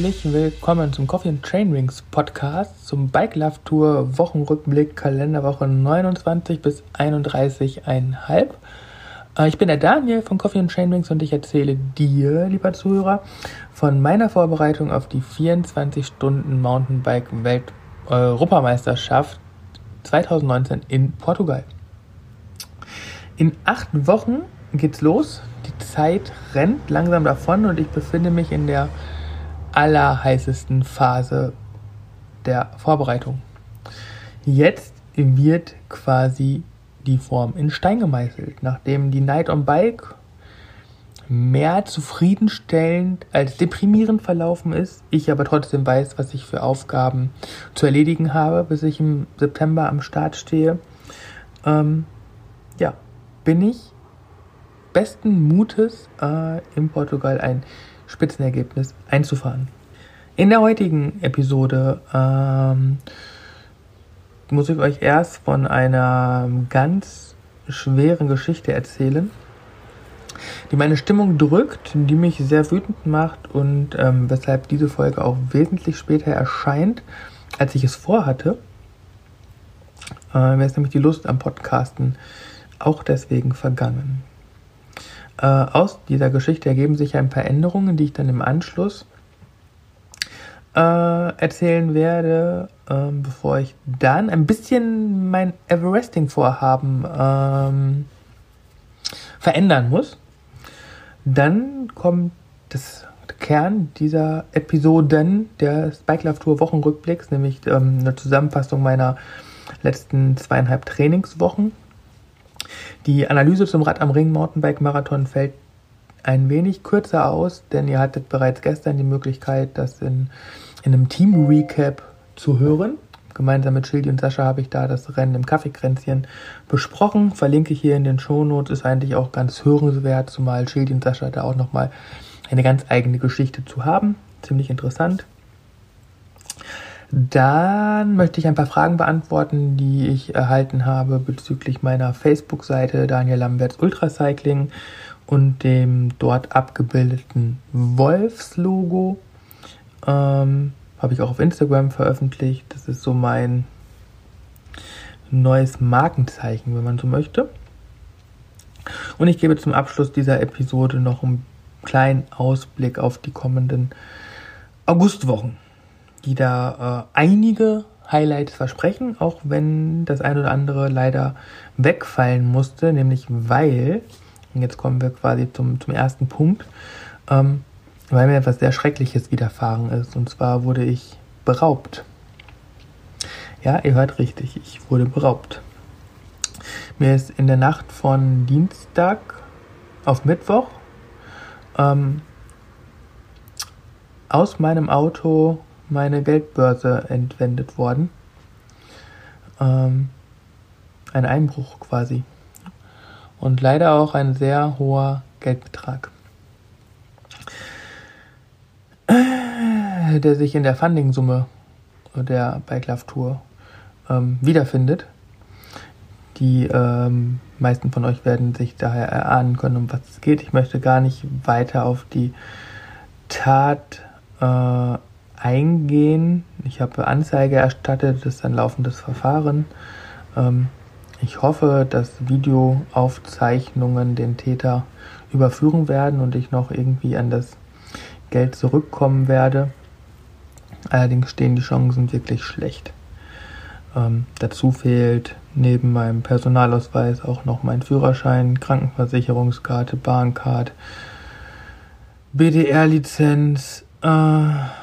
Herzlich willkommen zum Coffee and Train Rings Podcast, zum Bike Love Tour Wochenrückblick Kalenderwoche 29 bis 31,5. Äh, ich bin der Daniel von Coffee and Train Rings und ich erzähle dir, lieber Zuhörer, von meiner Vorbereitung auf die 24 Stunden Mountainbike Welt Europameisterschaft 2019 in Portugal. In acht Wochen geht's los. Die Zeit rennt langsam davon und ich befinde mich in der allerheißesten Phase der Vorbereitung. Jetzt wird quasi die Form in Stein gemeißelt, nachdem die Night on Bike mehr zufriedenstellend als deprimierend verlaufen ist, ich aber trotzdem weiß, was ich für Aufgaben zu erledigen habe, bis ich im September am Start stehe, ähm, ja, bin ich besten Mutes äh, in Portugal ein Spitzenergebnis einzufahren. In der heutigen Episode ähm, muss ich euch erst von einer ganz schweren Geschichte erzählen, die meine Stimmung drückt, die mich sehr wütend macht und ähm, weshalb diese Folge auch wesentlich später erscheint, als ich es vorhatte. Äh, mir ist nämlich die Lust am Podcasten auch deswegen vergangen. Äh, aus dieser Geschichte ergeben sich ein paar Änderungen, die ich dann im Anschluss äh, erzählen werde, äh, bevor ich dann ein bisschen mein Everesting-Vorhaben ähm, verändern muss. Dann kommt das Kern dieser Episoden der Spike Love Tour Wochenrückblicks, nämlich ähm, eine Zusammenfassung meiner letzten zweieinhalb Trainingswochen. Die Analyse zum Rad am Ring Mountainbike Marathon fällt ein wenig kürzer aus, denn ihr hattet bereits gestern die Möglichkeit, das in, in einem Team Recap zu hören. Gemeinsam mit Schildi und Sascha habe ich da das Rennen im Kaffeekränzchen besprochen. Verlinke ich hier in den Shownotes. Ist eigentlich auch ganz hörenswert, zumal Schildi und Sascha da auch nochmal eine ganz eigene Geschichte zu haben. Ziemlich interessant. Dann möchte ich ein paar Fragen beantworten, die ich erhalten habe bezüglich meiner Facebook-Seite Daniel Lamberts Ultracycling und dem dort abgebildeten Wolfs-Logo. Ähm, habe ich auch auf Instagram veröffentlicht. Das ist so mein neues Markenzeichen, wenn man so möchte. Und ich gebe zum Abschluss dieser Episode noch einen kleinen Ausblick auf die kommenden Augustwochen, die da äh, einige Highlights versprechen, auch wenn das ein oder andere leider wegfallen musste, nämlich weil, und jetzt kommen wir quasi zum, zum ersten Punkt, ähm, weil mir etwas sehr Schreckliches widerfahren ist. Und zwar wurde ich beraubt. Ja, ihr hört richtig, ich wurde beraubt. Mir ist in der Nacht von Dienstag auf Mittwoch ähm, aus meinem Auto meine Geldbörse entwendet worden. Ähm, ein Einbruch quasi. Und leider auch ein sehr hoher Geldbetrag. der sich in der Funding-Summe der Bike Love Tour ähm, wiederfindet. Die ähm, meisten von euch werden sich daher erahnen können, um was es geht. Ich möchte gar nicht weiter auf die Tat äh, eingehen. Ich habe Anzeige erstattet, das ist ein laufendes Verfahren. Ähm, ich hoffe, dass Videoaufzeichnungen den Täter überführen werden und ich noch irgendwie an das Geld zurückkommen werde. Allerdings stehen die Chancen wirklich schlecht. Ähm, dazu fehlt neben meinem Personalausweis auch noch mein Führerschein, Krankenversicherungskarte, Bahncard, BDR-Lizenz. Äh,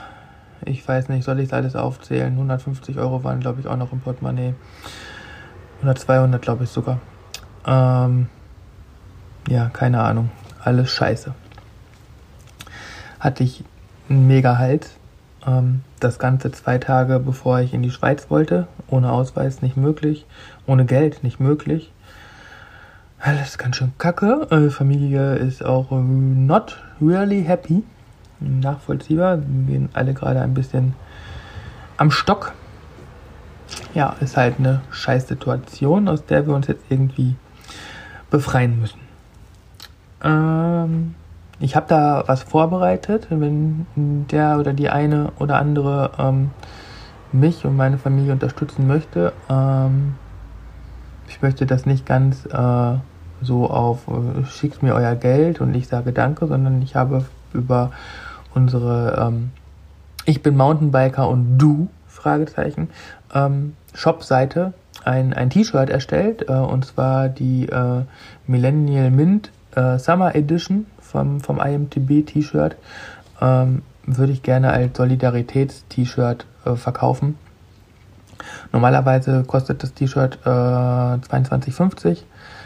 ich weiß nicht, soll ich alles aufzählen? 150 Euro waren, glaube ich, auch noch im Portemonnaie. Oder 200, glaube ich sogar. Ähm, ja, keine Ahnung. Alles scheiße hatte ich einen mega Hals. Ähm, das Ganze zwei Tage bevor ich in die Schweiz wollte. Ohne Ausweis nicht möglich. Ohne Geld nicht möglich. Alles ganz schön kacke. Äh, Familie ist auch not really happy. Nachvollziehbar. Wir gehen alle gerade ein bisschen am Stock. Ja, ist halt eine scheiß Situation, aus der wir uns jetzt irgendwie befreien müssen. Ähm, ich habe da was vorbereitet, wenn der oder die eine oder andere ähm, mich und meine Familie unterstützen möchte. Ähm, ich möchte das nicht ganz äh, so auf äh, schickt mir euer Geld und ich sage Danke, sondern ich habe über unsere ähm, Ich bin Mountainbiker und du Fragezeichen ähm, Shop-Seite ein, ein T-Shirt erstellt äh, und zwar die äh, Millennial Mint äh, Summer Edition vom, vom IMTB T-Shirt ähm, würde ich gerne als Solidaritäts-T-Shirt äh, verkaufen. Normalerweise kostet das T-Shirt äh, 22,50.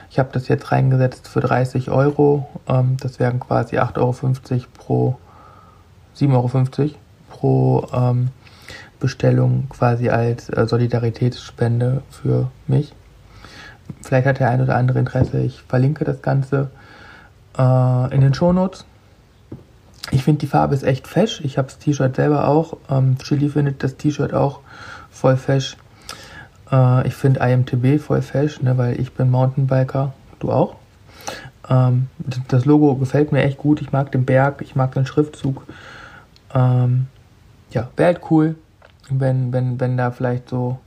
Ich habe das jetzt reingesetzt für 30 Euro. Ähm, das wären quasi 8,50 Euro pro 7,50 Euro pro ähm, Bestellung quasi als äh, Solidaritätsspende für mich. Vielleicht hat der ein oder andere Interesse. Ich verlinke das Ganze äh, in den Shownotes. Ich finde die Farbe ist echt fesch. Ich habe das T-Shirt selber auch. Ähm, Chili findet das T-Shirt auch voll fesch. Äh, ich finde IMTB voll fesch, ne, weil ich bin Mountainbiker. Du auch? Ähm, das Logo gefällt mir echt gut. Ich mag den Berg, ich mag den Schriftzug. Ähm, ja, wäre halt cool, wenn, wenn, wenn da vielleicht so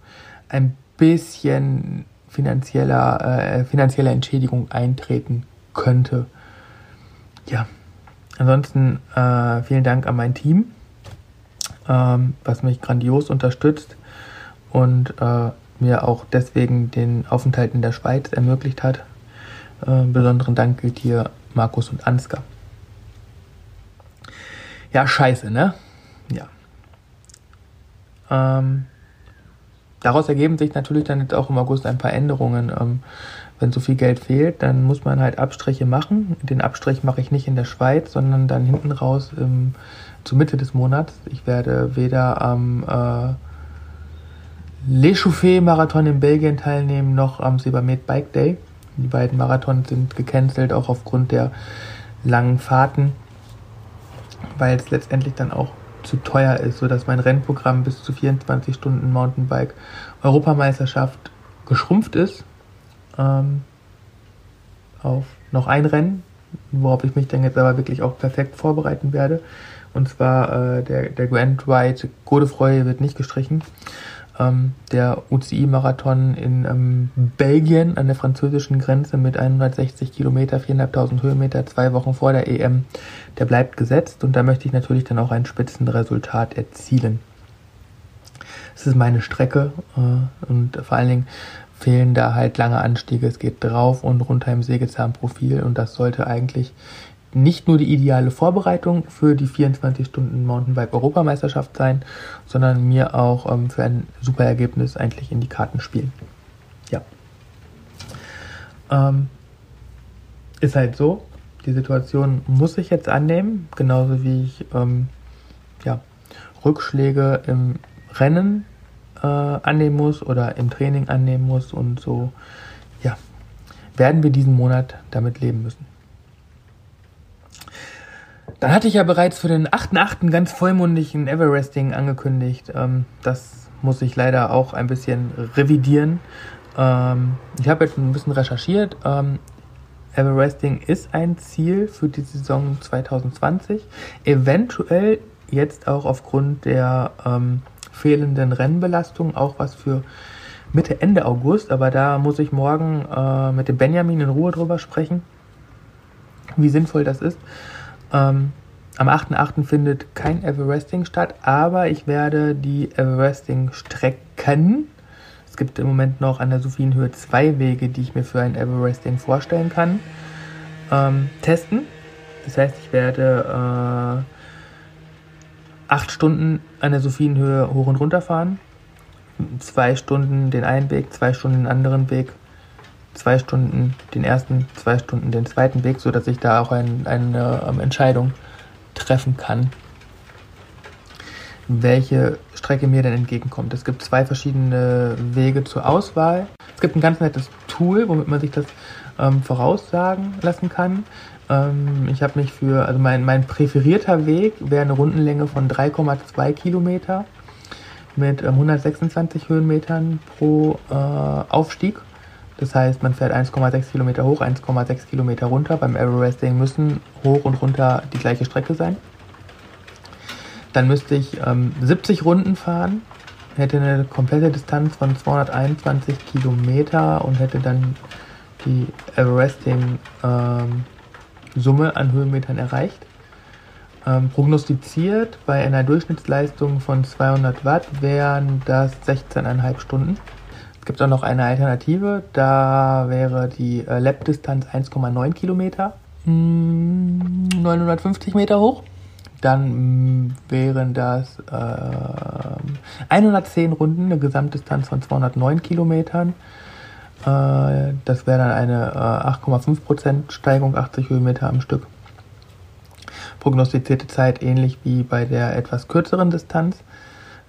ein bisschen finanzieller, äh, finanzielle Entschädigung eintreten könnte. Ja, ansonsten äh, vielen Dank an mein Team, ähm, was mich grandios unterstützt und äh, mir auch deswegen den Aufenthalt in der Schweiz ermöglicht hat. Äh, besonderen Dank gilt hier Markus und Ansgar. Ja, scheiße, ne? Ja. Ähm, daraus ergeben sich natürlich dann jetzt auch im August ein paar Änderungen. Ähm, wenn so viel Geld fehlt, dann muss man halt Abstriche machen. Den Abstrich mache ich nicht in der Schweiz, sondern dann hinten raus im, zur Mitte des Monats. Ich werde weder am äh, L'Echauffé-Marathon in Belgien teilnehmen, noch am Sebamed Bike Day. Die beiden Marathons sind gecancelt, auch aufgrund der langen Fahrten, weil es letztendlich dann auch zu teuer ist, sodass mein Rennprogramm bis zu 24 Stunden Mountainbike Europameisterschaft geschrumpft ist ähm, auf noch ein Rennen, worauf ich mich dann jetzt aber wirklich auch perfekt vorbereiten werde. Und zwar äh, der, der Grand Ride Godefroy wird nicht gestrichen. Ähm, der UCI-Marathon in ähm, Belgien an der französischen Grenze mit 160 Kilometer, 4.500 Höhenmeter, zwei Wochen vor der EM, der bleibt gesetzt und da möchte ich natürlich dann auch ein Spitzenresultat erzielen. Es ist meine Strecke äh, und vor allen Dingen fehlen da halt lange Anstiege. Es geht drauf und runter im Sägezahnprofil und das sollte eigentlich nicht nur die ideale Vorbereitung für die 24 Stunden Mountainbike-Europameisterschaft sein, sondern mir auch ähm, für ein super Ergebnis eigentlich in die Karten spielen. Ja. Ähm, ist halt so. Die Situation muss ich jetzt annehmen, genauso wie ich ähm, ja, Rückschläge im Rennen äh, annehmen muss oder im Training annehmen muss und so, ja, werden wir diesen Monat damit leben müssen. Dann hatte ich ja bereits für den 8.8. ganz vollmundigen Everesting angekündigt. Ähm, das muss ich leider auch ein bisschen revidieren. Ähm, ich habe jetzt ein bisschen recherchiert. Ähm, Everesting ist ein Ziel für die Saison 2020. Eventuell jetzt auch aufgrund der ähm, fehlenden Rennbelastung auch was für Mitte, Ende August. Aber da muss ich morgen äh, mit dem Benjamin in Ruhe drüber sprechen, wie sinnvoll das ist. Ähm, am 8.8. findet kein Everesting statt, aber ich werde die Everesting-Strecken, es gibt im Moment noch an der Sophienhöhe zwei Wege, die ich mir für ein Everesting vorstellen kann, ähm, testen. Das heißt, ich werde äh, acht Stunden an der Sophienhöhe hoch und runter fahren, zwei Stunden den einen Weg, zwei Stunden den anderen Weg, zwei Stunden den ersten, zwei Stunden den zweiten Weg, sodass ich da auch ein, eine ähm, Entscheidung treffen kann, welche Strecke mir denn entgegenkommt. Es gibt zwei verschiedene Wege zur Auswahl. Es gibt ein ganz nettes Tool, womit man sich das ähm, voraussagen lassen kann. Ähm, ich habe mich für, also mein, mein präferierter Weg wäre eine Rundenlänge von 3,2 Kilometer mit ähm, 126 Höhenmetern pro äh, Aufstieg Das heißt, man fährt 1,6 Kilometer hoch, 1,6 Kilometer runter. Beim Everesting müssen hoch und runter die gleiche Strecke sein. Dann müsste ich ähm, 70 Runden fahren, hätte eine komplette Distanz von 221 Kilometer und hätte dann die Everesting ähm, Summe an Höhenmetern erreicht. Ähm, prognostiziert bei einer Durchschnittsleistung von 200 Watt wären das 16,5 Stunden. Es gibt auch noch eine Alternative, da wäre die äh, Lab-Distanz 1,9 Kilometer, mh, hm, 950 Meter hoch. Dann mh, hm, wären das äh, 110 Runden, eine Gesamtdistanz von 209 Kilometern. Äh, das wäre dann eine äh, 8,5% Steigung, 80 Höhenmeter am Stück. Prognostizierte Zeit ähnlich wie bei der etwas kürzeren Distanz,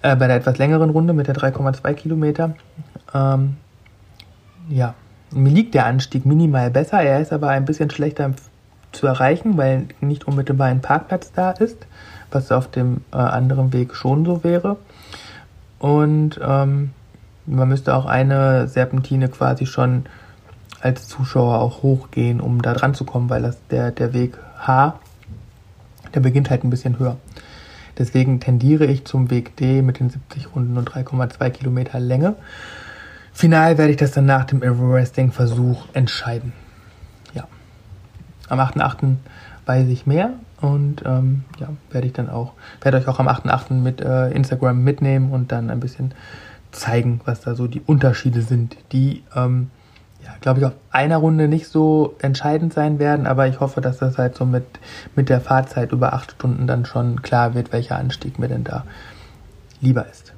äh, bei der etwas längeren Runde mit der 3,2 Kilometer. Ähm, ja, mir liegt der Anstieg minimal besser, er ist aber ein bisschen schlechter zu erreichen, weil nicht unmittelbar ein Parkplatz da ist, was auf dem äh, anderen Weg schon so wäre. Und ähm, man müsste auch eine Serpentine quasi schon als Zuschauer auch hochgehen, um da dran zu kommen, weil das der, der Weg H, der beginnt halt ein bisschen höher. Deswegen tendiere ich zum Weg D mit den 70 Runden und 3,2 Kilometer Länge. Final werde ich das dann nach dem Everesting-Versuch entscheiden. Ja. Am 8.8. weiß ich mehr und ähm, ja, werde ich dann auch, werde euch auch am 8.8. mit äh, Instagram mitnehmen und dann ein bisschen zeigen, was da so die Unterschiede sind, die, ähm, ja, glaube ich, auf einer Runde nicht so entscheidend sein werden, aber ich hoffe, dass das halt so mit, mit der Fahrzeit über acht Stunden dann schon klar wird, welcher Anstieg mir denn da lieber ist.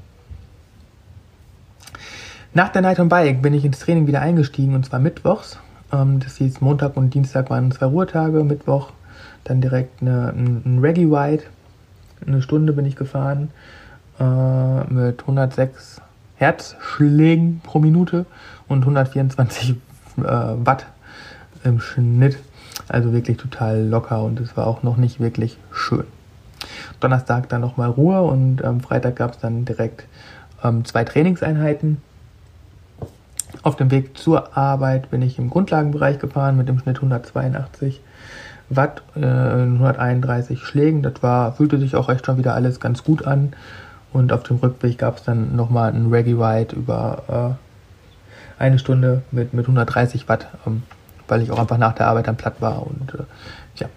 Nach der Night on Bike bin ich ins Training wieder eingestiegen und zwar mittwochs. Ähm, das hieß Montag und Dienstag waren zwei Ruhetage, Mittwoch dann direkt eine, ein, Reggae Ride. Eine Stunde bin ich gefahren äh, mit 106 Herzschlägen pro Minute und 124 äh, Watt im Schnitt. Also wirklich total locker und es war auch noch nicht wirklich schön. Donnerstag dann nochmal Ruhe und am Freitag gab es dann direkt ähm, zwei Trainingseinheiten. Auf dem Weg zur Arbeit bin ich im Grundlagenbereich gefahren mit dem Schnitt 182 Watt, äh, 131 Schlägen. Das war, fühlte sich auch echt schon wieder alles ganz gut an. Und auf dem Rückweg gab es dann nochmal einen Reggae Ride über äh, eine Stunde mit, mit 130 Watt, ähm, weil ich auch einfach nach der Arbeit dann platt war. Und äh, ja,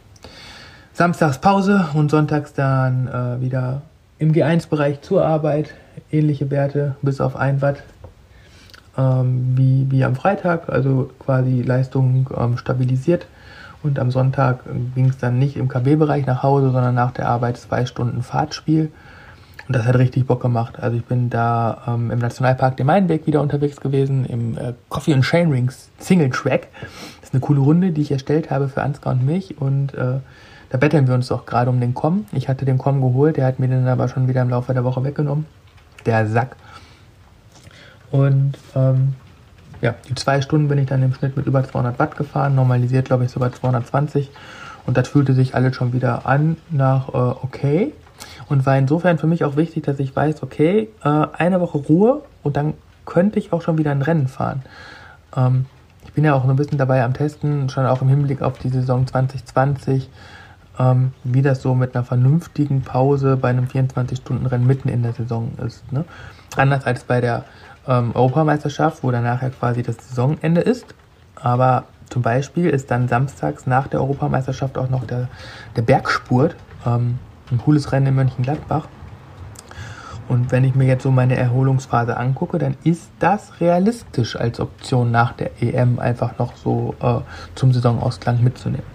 samstags Pause und sonntags dann äh, wieder im G1-Bereich zur Arbeit. Ähnliche Werte, bis auf 1 Watt ähm, wie, wie am Freitag, also quasi Leistung ähm, stabilisiert. Und am Sonntag ging es dann nicht im KB-Bereich nach Hause, sondern nach der Arbeit zwei Stunden Fahrtspiel. Und das hat richtig Bock gemacht. Also ich bin da ähm, im Nationalpark dem Mainweg wieder unterwegs gewesen, im äh, Coffee and Chain Rings Single Track. Das ist eine coole Runde, die ich erstellt habe für Ansgar und mich. Und äh, da betteln wir uns doch gerade um den Com. Ich hatte den Com geholt, der hat mir den aber schon wieder im Laufe der Woche weggenommen. Der Sack. Und ähm, ja, die zwei Stunden bin ich dann im Schnitt mit über 200 Watt gefahren, normalisiert glaube ich sogar 220. Und das fühlte sich alles schon wieder an nach äh, okay. Und war insofern für mich auch wichtig, dass ich weiß, okay, äh, eine Woche Ruhe und dann könnte ich auch schon wieder ein Rennen fahren. Ähm, ich bin ja auch ein bisschen dabei am Testen, schon auch im Hinblick auf die Saison 2020, ähm, wie das so mit einer vernünftigen Pause bei einem 24-Stunden-Rennen mitten in der Saison ist. Ne? Anders als bei der ähm, Europameisterschaft, wo dann nachher quasi das Saisonende ist. Aber zum Beispiel ist dann samstags nach der Europameisterschaft auch noch der, der Bergspurt. Ähm, ein cooles Rennen in Mönchengladbach. Und wenn ich mir jetzt so meine Erholungsphase angucke, dann ist das realistisch als Option nach der EM einfach noch so äh, zum Saisonausklang mitzunehmen.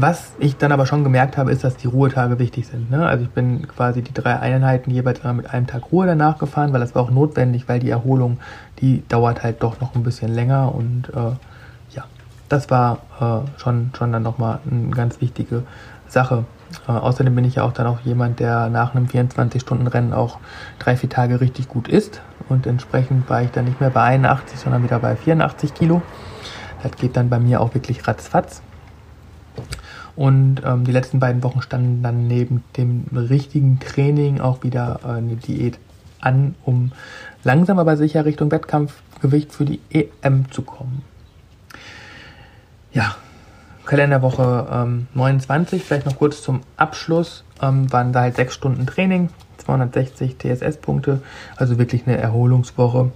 Was ich dann aber schon gemerkt habe, ist, dass die Ruhetage wichtig sind. Ne? Also ich bin quasi die drei Einheiten jeweils mit einem Tag Ruhe danach gefahren, weil das war auch notwendig, weil die Erholung, die dauert halt doch noch ein bisschen länger und äh, ja, das war äh, schon, schon dann nochmal eine ganz wichtige Sache. Äh, außerdem bin ich ja auch dann auch jemand, der nach einem 24-Stunden-Rennen auch drei, vier Tage richtig gut isst. Und entsprechend war ich dann nicht mehr bei 81, sondern wieder bei 84 Kilo. Das geht dann bei mir auch wirklich ratzfatz. Und ähm, die letzten beiden Wochen standen dann neben dem richtigen Training auch wieder äh, eine Diät an, um langsam aber sicher Richtung Wettkampf Gewicht für die EM zu kommen. Ja, Kalenderwoche ähm, 29, vielleicht noch kurz zum Abschluss, ähm, waren da halt sechs Stunden Training, 260 TSS-Punkte, also wirklich eine Erholungswoche.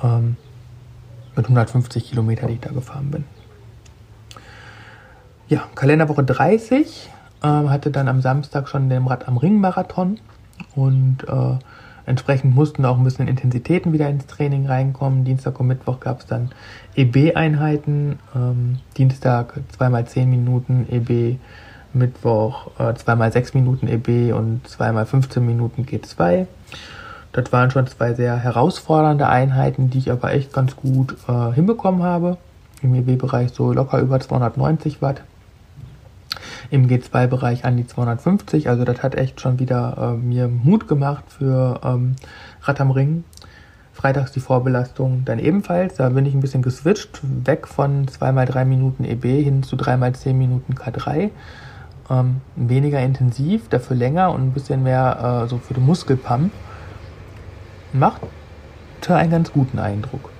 Ähm, mit 150 Kilometer, die ich da gefahren bin. Ja, Kalenderwoche 30 ähm, hatte dann am Samstag schon den Rad am Ring Marathon und äh, entsprechend mussten auch ein bisschen Intensitäten wieder ins Training reinkommen. Dienstag und Mittwoch gab es dann EB-Einheiten. Ähm, Dienstag zweimal 10 Minuten EB, Mittwoch äh, zweimal 6 Minuten EB und zweimal 15 Minuten G2. Das waren schon zwei sehr herausfordernde Einheiten, die ich aber echt ganz gut äh, hinbekommen habe. Im EB-Bereich so locker über 290 Watt im G2-Bereich an die 250. Also das hat echt schon wieder äh, mir Mut gemacht für ähm, Rad am Ring. Freitags die Vorbelastung dann ebenfalls. Da bin ich ein bisschen geswitcht, weg von 2x3 Minuten EB hin zu 3x10 Minuten K3. Ähm, weniger intensiv, dafür länger und ein bisschen mehr äh, so für den Muskelpump. Machte einen ganz guten Eindruck.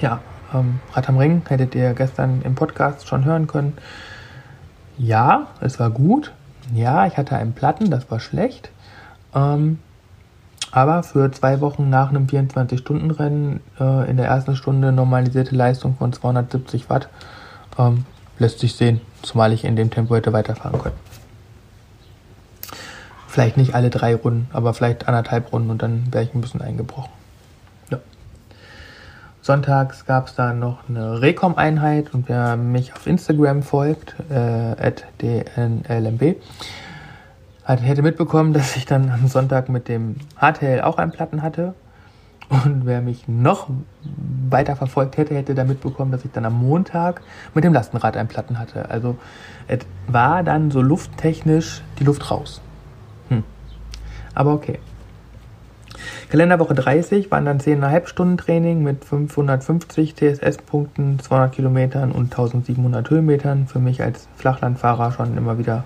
Ja, ähm, Rad am Ring hättet ihr gestern im Podcast schon hören können. Ja, es war gut. Ja, ich hatte einen Platten, das war schlecht. Ähm, aber für zwei Wochen nach einem 24-Stunden-Rennen äh, in der ersten Stunde normalisierte Leistung von 270 Watt ähm, lässt sich sehen, zumal ich in dem Tempo hätte weiterfahren können. Vielleicht nicht alle drei Runden, aber vielleicht anderthalb Runden und dann wäre ich ein bisschen eingebrochen. Sonntags gab es da noch eine Recom-Einheit und wer mich auf Instagram folgt, äh, dnlmb, hätte mitbekommen, dass ich dann am Sonntag mit dem HTL auch einen Platten hatte. Und wer mich noch weiter verfolgt hätte, hätte da mitbekommen, dass ich dann am Montag mit dem Lastenrad einen Platten hatte. Also es war dann so lufttechnisch die Luft raus. Hm. Aber okay. Kalenderwoche 30 waren dann 10,5 Stunden Training mit 550 TSS-Punkten, 200 Kilometern und 1700 Höhenmetern. Für mich als Flachlandfahrer schon immer wieder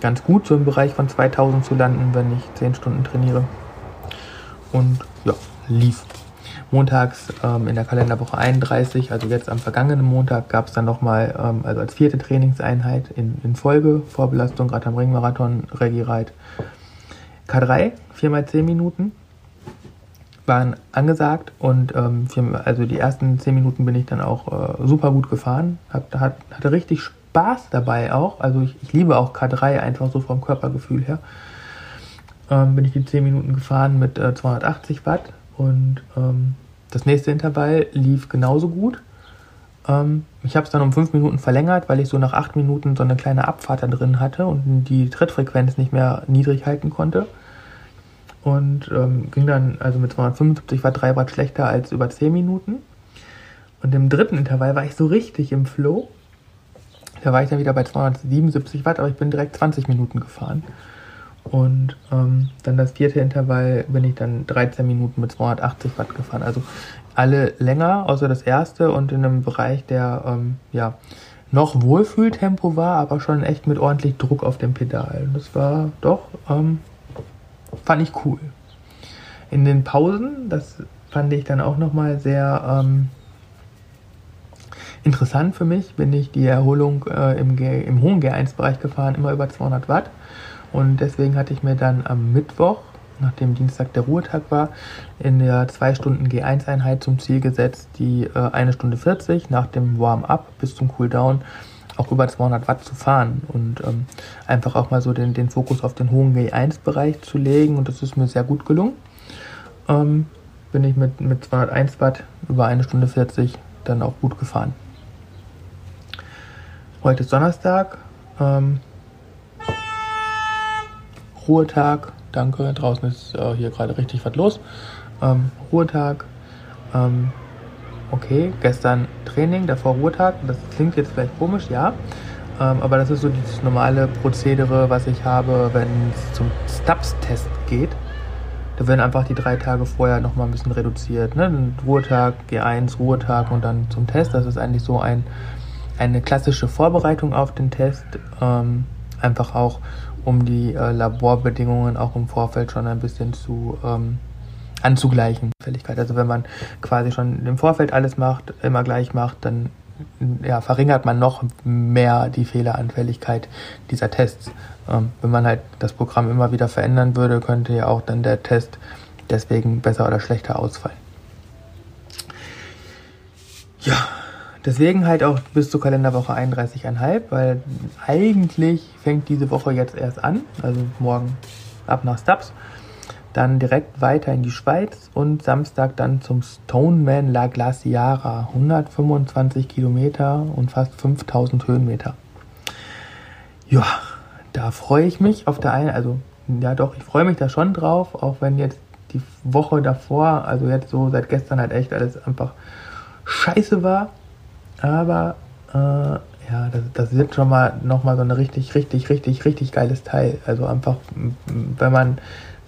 ganz gut, so im Bereich von 2000 zu landen, wenn ich 10 Stunden trainiere. Und ja, lief. Montags ähm, in der Kalenderwoche 31, also jetzt am vergangenen Montag, gab es dann nochmal, ähm, also als vierte Trainingseinheit in, in Folge, Vorbelastung, gerade am Ringmarathon, Reggae Ride, K3, 4x10 Minuten, waren angesagt und ähm, also die ersten zehn Minuten bin ich dann auch äh, super gut gefahren. Hab, hat, hatte richtig Spaß dabei auch. Also ich, ich liebe auch K3 einfach so vom Körpergefühl her. Ähm, bin ich die zehn Minuten gefahren mit äh, 280 Watt und ähm, das nächste Intervall lief genauso gut. Ähm, ich habe es dann um fünf Minuten verlängert, weil ich so nach acht Minuten so eine kleine Abfahrt da drin hatte und die Trittfrequenz nicht mehr niedrig halten konnte und ähm, ging dann also mit 275 Watt 3 Watt schlechter als über 10 Minuten. Und im dritten Intervall war ich so richtig im Flow. Da war ich dann wieder bei 277 Watt, aber ich bin direkt 20 Minuten gefahren. Und ähm, dann das vierte Intervall bin ich dann 13 Minuten mit 280 Watt gefahren. Also alle länger, außer das erste und in einem Bereich, der ähm, ja noch Wohlfühltempo war, aber schon echt mit ordentlich Druck auf dem Pedal. Und das war doch ähm, fand ich cool. In den Pausen, das fand ich dann auch nochmal sehr ähm, interessant für mich, bin ich die Erholung äh, im, G im hohen G1-Bereich gefahren, immer über 200 Watt. Und deswegen hatte ich mir dann am Mittwoch, nachdem Dienstag der Ruhetag war, in der 2 Stunden G1-Einheit zum Ziel gesetzt, die äh, 1 Stunde 40 nach dem Warm-up bis zum Cooldown auch über 200 Watt zu fahren und ähm, einfach auch mal so den, den Fokus auf den hohen G1-Bereich zu legen und das ist mir sehr gut gelungen. Ähm, bin ich mit, mit 201 Watt über eine Stunde 40 dann auch gut gefahren. Heute ist Donnerstag. Ähm, Ruhetag, danke. Draußen ist äh, hier gerade richtig was los. Ähm, Ruhetag. Okay, gestern Training, davor Ruhetag. Das klingt jetzt vielleicht komisch, ja. Ähm, aber das ist so dieses normale Prozedere, was ich habe, wenn es zum Stubbs-Test geht. Da werden einfach die drei Tage vorher nochmal ein bisschen reduziert. Ne? Ruhetag, G1, Ruhetag und dann zum Test. Das ist eigentlich so ein, eine klassische Vorbereitung auf den Test. Ähm, einfach auch, um die äh, Laborbedingungen auch im Vorfeld schon ein bisschen zu ähm, anzugleichen, Fälligkeit. Also wenn man quasi schon im Vorfeld alles macht, immer gleich macht, dann ja, verringert man noch mehr die Fehleranfälligkeit dieser Tests. Ähm, wenn man halt das Programm immer wieder verändern würde, könnte ja auch dann der Test deswegen besser oder schlechter ausfallen. Ja, deswegen halt auch bis zur Kalenderwoche 31,5, weil eigentlich fängt diese Woche jetzt erst an, also morgen ab nach Stubbs, dann direkt weiter in die Schweiz und Samstag dann zum Stoneman La Glaciara, 125 Kilometer und fast 5000 Höhenmeter. Ja, da freue ich mich auf der einen, also ja doch, ich freue mich da schon drauf, auch wenn jetzt die Woche davor, also jetzt so seit gestern halt echt alles einfach scheiße war. Aber äh, ja, das, das wird schon mal nochmal so ein richtig, richtig, richtig, richtig geiles Teil. Also einfach, wenn man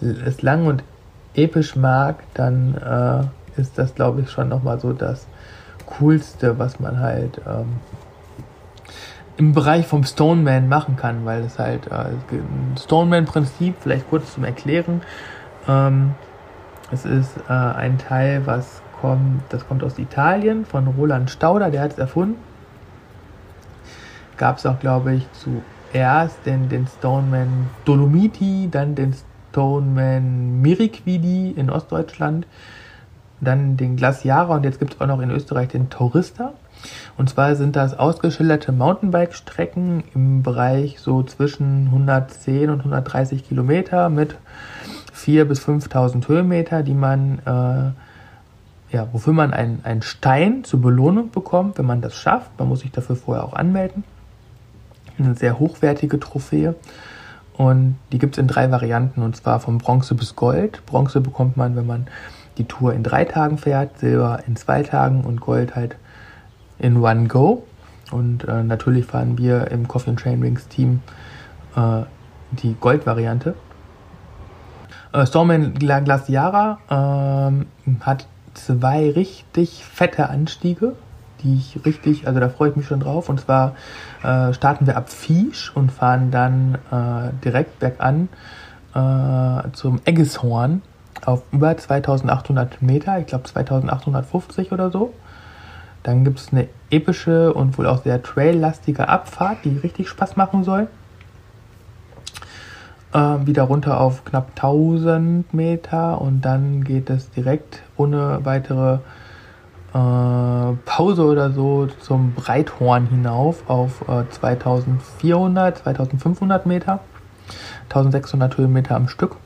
es lang und episch mag, dann äh, ist das, glaube ich, schon nochmal so das Coolste, was man halt ähm, im Bereich vom Stoneman machen kann, weil es halt äh, Stoneman-Prinzip, vielleicht kurz zum Erklären, ähm, es ist äh, ein Teil, was kommt, das kommt aus Italien von Roland Stauder, der hat es erfunden. Gab es auch, glaube ich, zuerst den, den Stoneman Dolomiti, dann den Stoneman Miriquidi in Ostdeutschland, dann den Glaciara und jetzt gibt es auch noch in Österreich den Tourista. Und zwar sind das ausgeschilderte Mountainbike-Strecken im Bereich so zwischen 110 und 130 Kilometer mit 4.000 bis 5.000 Höhenmeter, die man äh, ja, wofür man einen, einen Stein zur Belohnung bekommt, wenn man das schafft. Man muss sich dafür vorher auch anmelden. Eine sehr hochwertige Trophäe. Und die gibt es in drei Varianten, und zwar von Bronze bis Gold. Bronze bekommt man, wenn man die Tour in drei Tagen fährt, Silber in zwei Tagen und Gold halt in One Go. Und äh, natürlich fahren wir im Coffee and Train Rings Team äh, die Gold-Variante. Äh, Storman Glaciara ähm, hat zwei richtig fette Anstiege, die ich richtig, also da freue ich mich schon drauf. Und zwar äh, starten wir ab Fiesch und fahren dann äh, direkt bergan äh, zum Eggeshorn auf über 2800 Meter, ich glaube 2850 oder so. Dann gibt es eine epische und wohl auch sehr traillastige Abfahrt, die richtig Spaß machen soll äh, wieder runter auf knapp 1000 Meter und dann geht es direkt ohne weitere äh, Pause oder so zum Breithorn hinauf auf äh, 2400, 2500 Meter, 1600 Höhenmeter am Stück.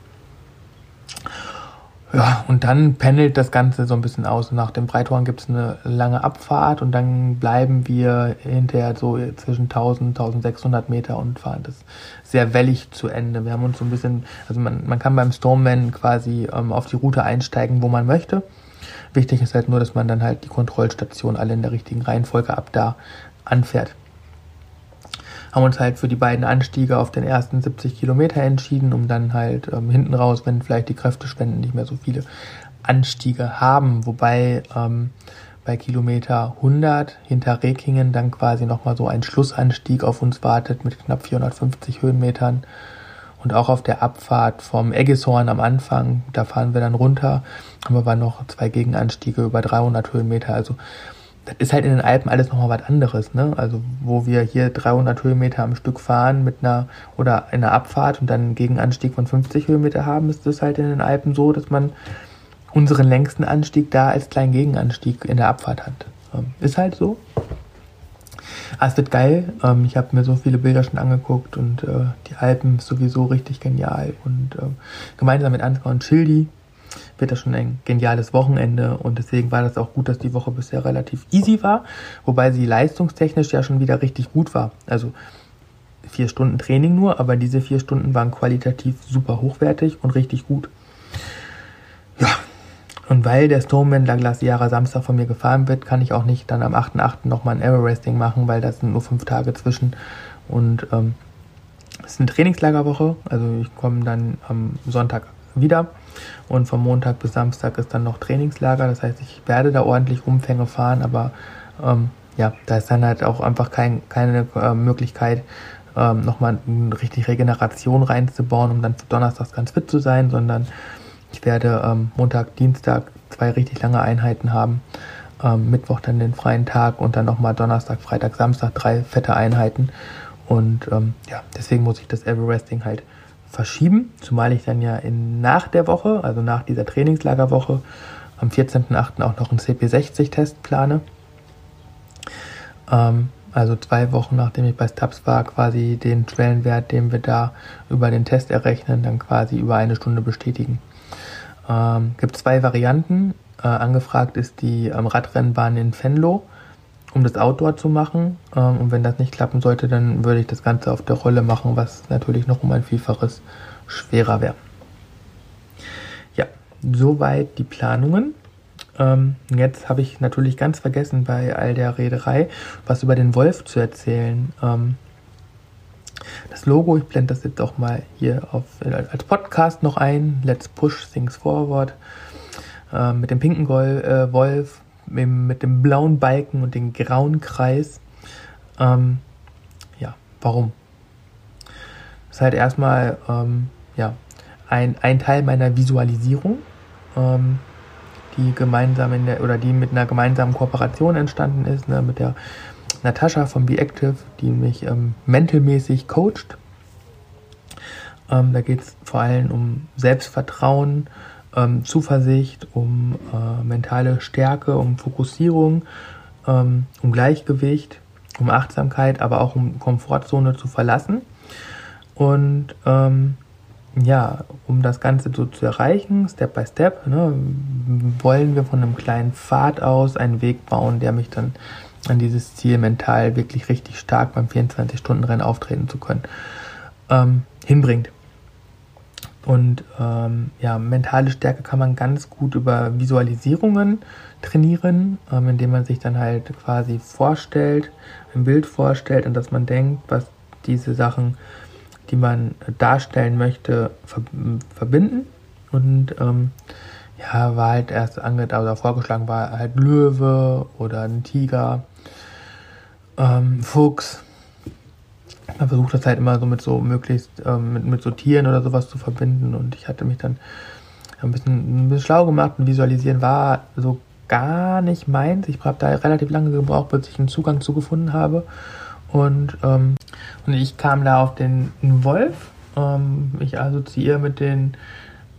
Ja, und dann pendelt das Ganze so ein bisschen aus. Nach dem Breithorn gibt es eine lange Abfahrt und dann bleiben wir hinterher so zwischen 1000, 1600 Meter und fahren das sehr wellig zu Ende. Wir haben uns so ein bisschen, also man, man kann beim Stormman quasi ähm, auf die Route einsteigen, wo man möchte. Wichtig ist halt nur, dass man dann halt die Kontrollstation alle in der richtigen Reihenfolge ab da anfährt haben uns halt für die beiden Anstiege auf den ersten 70 Kilometer entschieden, um dann halt ähm, hinten raus, wenn vielleicht die Kräftespenden nicht mehr so viele Anstiege haben, wobei ähm, bei Kilometer 100 hinter Rekingen dann quasi nochmal so ein Schlussanstieg auf uns wartet mit knapp 450 Höhenmetern. Und auch auf der Abfahrt vom Eggeshorn am Anfang, da fahren wir dann runter, haben aber noch zwei Gegenanstiege über 300 Höhenmeter. Also das ist halt in den Alpen alles nochmal was anderes, ne? Also wo wir hier 300 Höhenmeter am Stück fahren mit einer oder in einer Abfahrt und dann einen Gegenanstieg von 50 Höhenmeter haben, ist es halt in den Alpen so, dass man unseren längsten Anstieg da als kleinen Gegenanstieg in der Abfahrt hat. Ähm, ist halt so. Ah, es wird geil. Ähm, ich habe mir so viele Bilder schon angeguckt und äh, die Alpen ist sowieso richtig genial. Und äh, gemeinsam mit Ansgar und Schildi wird das schon ein geniales Wochenende und deswegen war das auch gut, dass die Woche bisher relativ easy war, wobei sie leistungstechnisch ja schon wieder richtig gut war. Also vier Stunden Training nur, aber diese vier Stunden waren qualitativ super hochwertig und richtig gut. Ja, und weil der Stoneman La Glaciara Samstag von mir gefahren wird, kann ich auch nicht dann am 8.8. nochmal ein Everesting machen, weil das sind nur fünf Tage zwischen und ähm, es ist eine Trainingslagerwoche, also ich komme dann am Sonntag wieder. Und vom Montag bis Samstag ist dann noch Trainingslager. Das heißt, ich werde da ordentlich Umfänge fahren, aber ähm, ja, da ist dann halt auch einfach kein, keine äh, Möglichkeit, ähm, nochmal richtig Regeneration reinzubauen, um dann donnerstags ganz fit zu sein, sondern Ich werde ähm, Montag, Dienstag zwei richtig lange Einheiten haben. Ähm, Mittwoch dann den freien Tag und dann nochmal Donnerstag, Freitag, Samstag drei fette Einheiten. Und ähm, ja, deswegen muss ich das Everesting halt verschieben, zumal ich dann ja in, nach der Woche, also nach dieser Trainingslagerwoche, am 14.08. auch noch einen CP60-Test plane. Ähm, also zwei Wochen nachdem ich bei Stubbs war, quasi den Schwellenwert, den wir da über den Test errechnen, dann quasi über eine Stunde bestätigen. Ähm, gibt zwei Varianten. Äh, angefragt ist die ähm, Radrennbahn in Venlo, um das Outdoor zu machen. Ähm, und wenn das nicht klappen sollte, dann würde ich das Ganze auf der Rolle machen, was natürlich noch um ein Vielfaches schwerer wäre. Ja, soweit die Planungen. Ähm, jetzt habe ich natürlich ganz vergessen bei all der Rederei, was über den Wolf zu erzählen. Ähm, das Logo, ich blende das jetzt auch mal hier auf, als Podcast noch ein. Let's Push Things Forward. Äh, mit dem pinken Gol äh, Wolf, mit, mit, dem blauen Balken und dem grauen Kreis. Ähm, ja, warum? Das ist halt erstmal ähm, ja, ein, ein Teil meiner Visualisierung. Ähm, die gemeinsam in der, oder die mit einer gemeinsamen Kooperation entstanden ist, ne, mit der Natascha von Be Active, die mich ähm, mentalmäßig coacht. Ähm, da geht es vor allem um Selbstvertrauen, ähm, Zuversicht, um äh, mentale Stärke, um Fokussierung, ähm, um Gleichgewicht, um Achtsamkeit, aber auch um Komfortzone zu verlassen. Und ähm, ja, um das Ganze so zu erreichen, Step by Step, ne, wollen wir von einem kleinen Pfad aus einen Weg bauen, der mich dann an dieses Ziel mental wirklich richtig stark beim 24-Stunden-Rennen auftreten zu können, ähm, hinbringt. Und ähm, ja, mentale Stärke kann man ganz gut über Visualisierungen trainieren, ähm, indem man sich dann halt quasi vorstellt, ein Bild vorstellt, an das man denkt, was diese Sachen die man darstellen möchte, verbinden. Und ähm, ja, war halt erst ange oder vorgeschlagen war halt Löwe oder ein Tiger, ähm, Fuchs. Man versucht das halt immer so mit so möglichst ähm, mit, mit so Tieren oder sowas zu verbinden. Und ich hatte mich dann ein bisschen, ein bisschen schlau gemacht und visualisieren war so gar nicht meins. Ich habe da relativ lange gebraucht, bis ich einen Zugang zu gefunden habe. Und, ähm, und ich kam da auf den Wolf. Ähm, ich assoziiere mit dem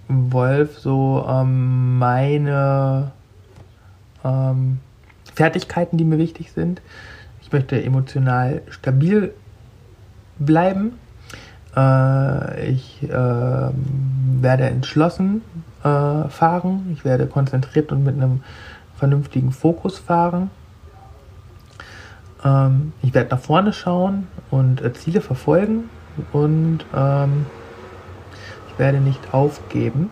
Wolf so ähm, meine ähm, Fertigkeiten, die mir wichtig sind. Ich möchte emotional stabil bleiben. Äh, ich äh, werde entschlossen äh, fahren. Ich werde konzentriert und mit einem vernünftigen Fokus fahren. Ähm, ich werde nach vorne schauen und äh, Ziele verfolgen und ähm, ich werde nicht aufgeben.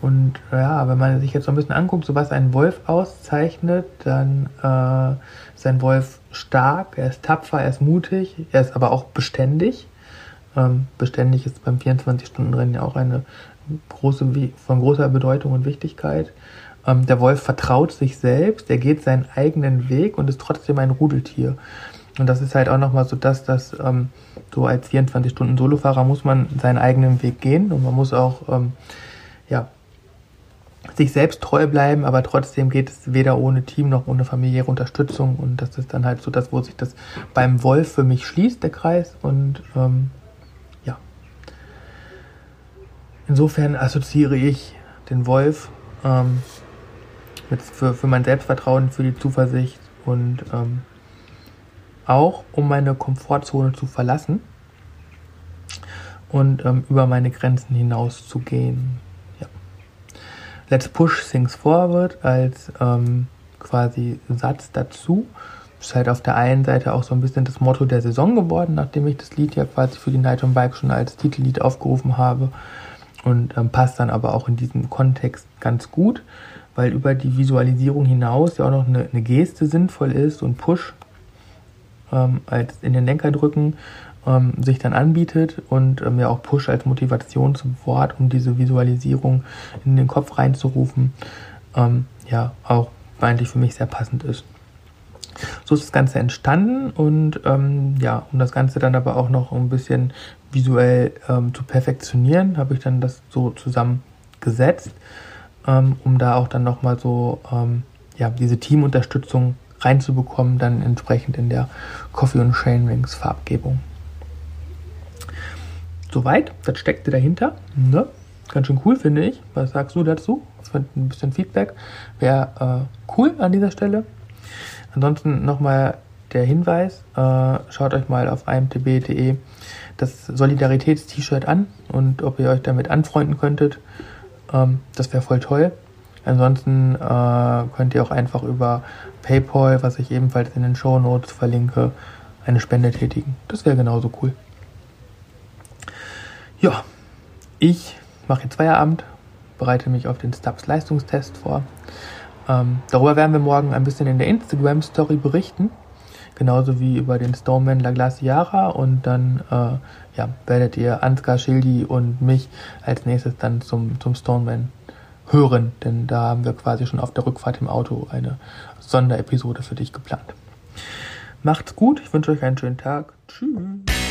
Und ja, wenn man sich jetzt so ein bisschen anguckt, so was ein Wolf auszeichnet, dann äh, ist ein Wolf stark, er ist tapfer, er ist mutig, er ist aber auch beständig. Ähm, beständig ist beim 24-Stunden-Rennen ja auch eine große, von großer Bedeutung und Wichtigkeit. Ähm, der Wolf vertraut sich selbst, er geht seinen eigenen Weg und ist trotzdem ein Rudeltier. Und das ist halt auch nochmal so das, dass ähm, so als 24-Stunden-Solofahrer muss man seinen eigenen Weg gehen und man muss auch ähm, ja, sich selbst treu bleiben, aber trotzdem geht es weder ohne Team noch ohne familiäre Unterstützung und das ist dann halt so das, wo sich das beim Wolf für mich schließt, der Kreis und ähm, ja. Insofern assoziiere ich den Wolf ähm, mit, für, für mein Selbstvertrauen, für die Zuversicht und ähm, auch um meine Komfortzone zu verlassen und ähm, über meine Grenzen hinaus zu gehen. Let's push things forward als ähm, quasi Satz dazu. Ist halt auf der einen Seite auch so ein bisschen das Motto der Saison geworden, nachdem ich das Lied ja quasi für die Night on Bike schon als Titellied aufgerufen habe und ähm, passt dann aber auch in diesem Kontext ganz gut weil über die Visualisierung hinaus ja auch noch eine, eine Geste sinnvoll ist und Push ähm, als in den Lenker drücken ähm, sich dann anbietet und ähm, auch Push als Motivation zum Wort, um diese Visualisierung in den Kopf reinzurufen, ähm, ja auch eigentlich für mich sehr passend ist. So ist das Ganze entstanden und ähm, ja, um das Ganze dann aber auch noch ein bisschen visuell ähm, zu perfektionieren, habe ich dann das so zusammen gesetzt, ähm, um da auch dann nochmal so ja, diese Teamunterstützung reinzubekommen, dann entsprechend in der Coffee und Chain Rings Farbgebung. Soweit, das steckte dahinter. Ne? Ganz schön cool, finde ich. Was sagst du dazu? Ein bisschen Feedback wäre äh, cool an dieser Stelle. Ansonsten nochmal der Hinweis, äh, schaut euch mal auf imtb.de das Solidaritäts-T-Shirt an und ob ihr euch damit anfreunden könntet. Ähm, das wäre voll toll. Ansonsten äh, könnt ihr auch einfach über PayPal, was ich ebenfalls in den Show Notes verlinke, eine Spende tätigen. Das wäre genauso cool. Ja, ich mache jetzt Feierabend, bereite mich auf den Stubbs Leistungstest vor. Ähm, darüber werden wir morgen ein bisschen in der Instagram Story berichten genauso wie über den Stoneman La Glaciara und dann äh, ja, werdet ihr Ansgar Schildi und mich als nächstes dann zum, zum Stoneman hören, denn da haben wir quasi schon auf der Rückfahrt im Auto eine Sonderepisode für dich geplant. Macht's gut, ich wünsche euch einen schönen Tag. Tschüss.